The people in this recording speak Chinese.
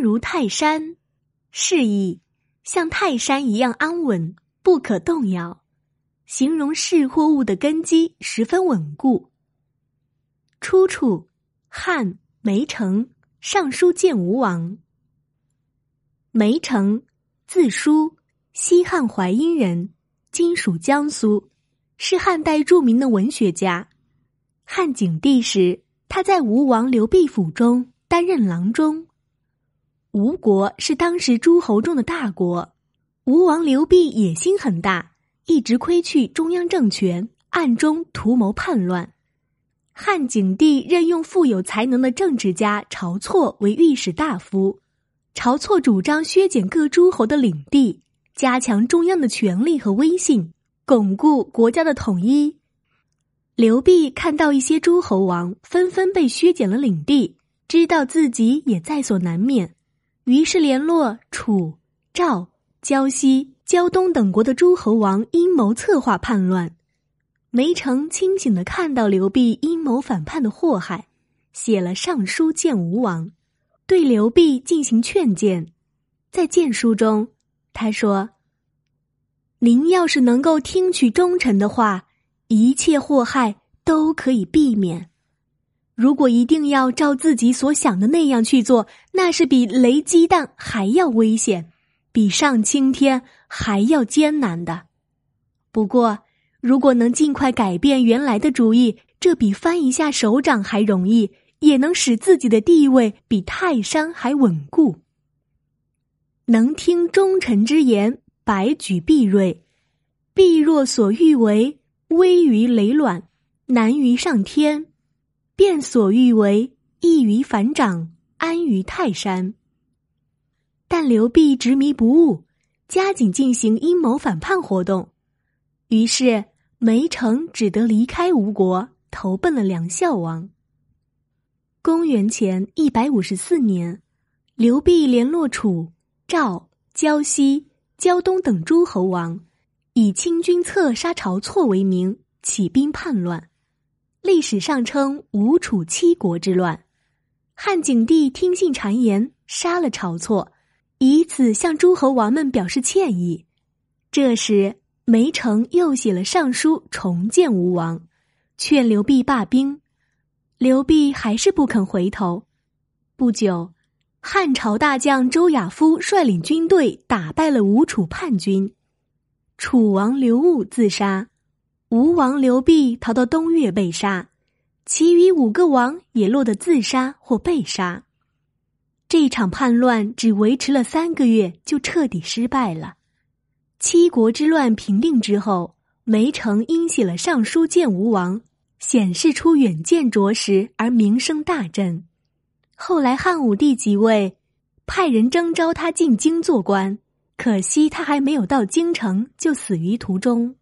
如泰山，示意像泰山一样安稳，不可动摇，形容事或物的根基十分稳固。出处：汉梅城上书建吴王。梅城，字叔，西汉淮阴人，今属江苏，是汉代著名的文学家。汉景帝时，他在吴王刘濞府中担任郎中。吴国是当时诸侯中的大国，吴王刘濞野心很大，一直窥去中央政权，暗中图谋叛乱。汉景帝任用富有才能的政治家晁错为御史大夫。晁错主张削减各诸侯的领地，加强中央的权力和威信，巩固国家的统一。刘濞看到一些诸侯王纷纷被削减了领地，知道自己也在所难免，于是联络楚、赵、胶西、胶东等国的诸侯王，阴谋策划叛乱。梅城清醒的看到刘濞阴谋反叛的祸害，写了上书见吴王。对刘濞进行劝谏，在谏书中，他说：“您要是能够听取忠臣的话，一切祸害都可以避免。如果一定要照自己所想的那样去做，那是比雷鸡蛋还要危险，比上青天还要艰难的。不过，如果能尽快改变原来的主意，这比翻一下手掌还容易。”也能使自己的地位比泰山还稳固。能听忠臣之言，百举必锐；必若所欲为，危于累卵，难于上天；便所欲为，易于反掌，安于泰山。但刘濞执迷不悟，加紧进行阴谋反叛活动，于是梅城只得离开吴国，投奔了梁孝王。公元前一百五十四年，刘濞联络楚、赵、胶西、胶东等诸侯王，以清君侧杀晁错为名，起兵叛乱。历史上称吴楚七国之乱。汉景帝听信谗言，杀了晁错，以此向诸侯王们表示歉意。这时，梅城又写了上书重建吴王，劝刘濞罢兵。刘濞还是不肯回头。不久，汉朝大将周亚夫率领军队打败了吴楚叛军，楚王刘戊自杀，吴王刘濞逃到东越被杀，其余五个王也落得自杀或被杀。这场叛乱只维持了三个月，就彻底失败了。七国之乱平定之后，梅城因写了上书见吴王。显示出远见卓识，而名声大振。后来汉武帝即位，派人征召他进京做官，可惜他还没有到京城，就死于途中。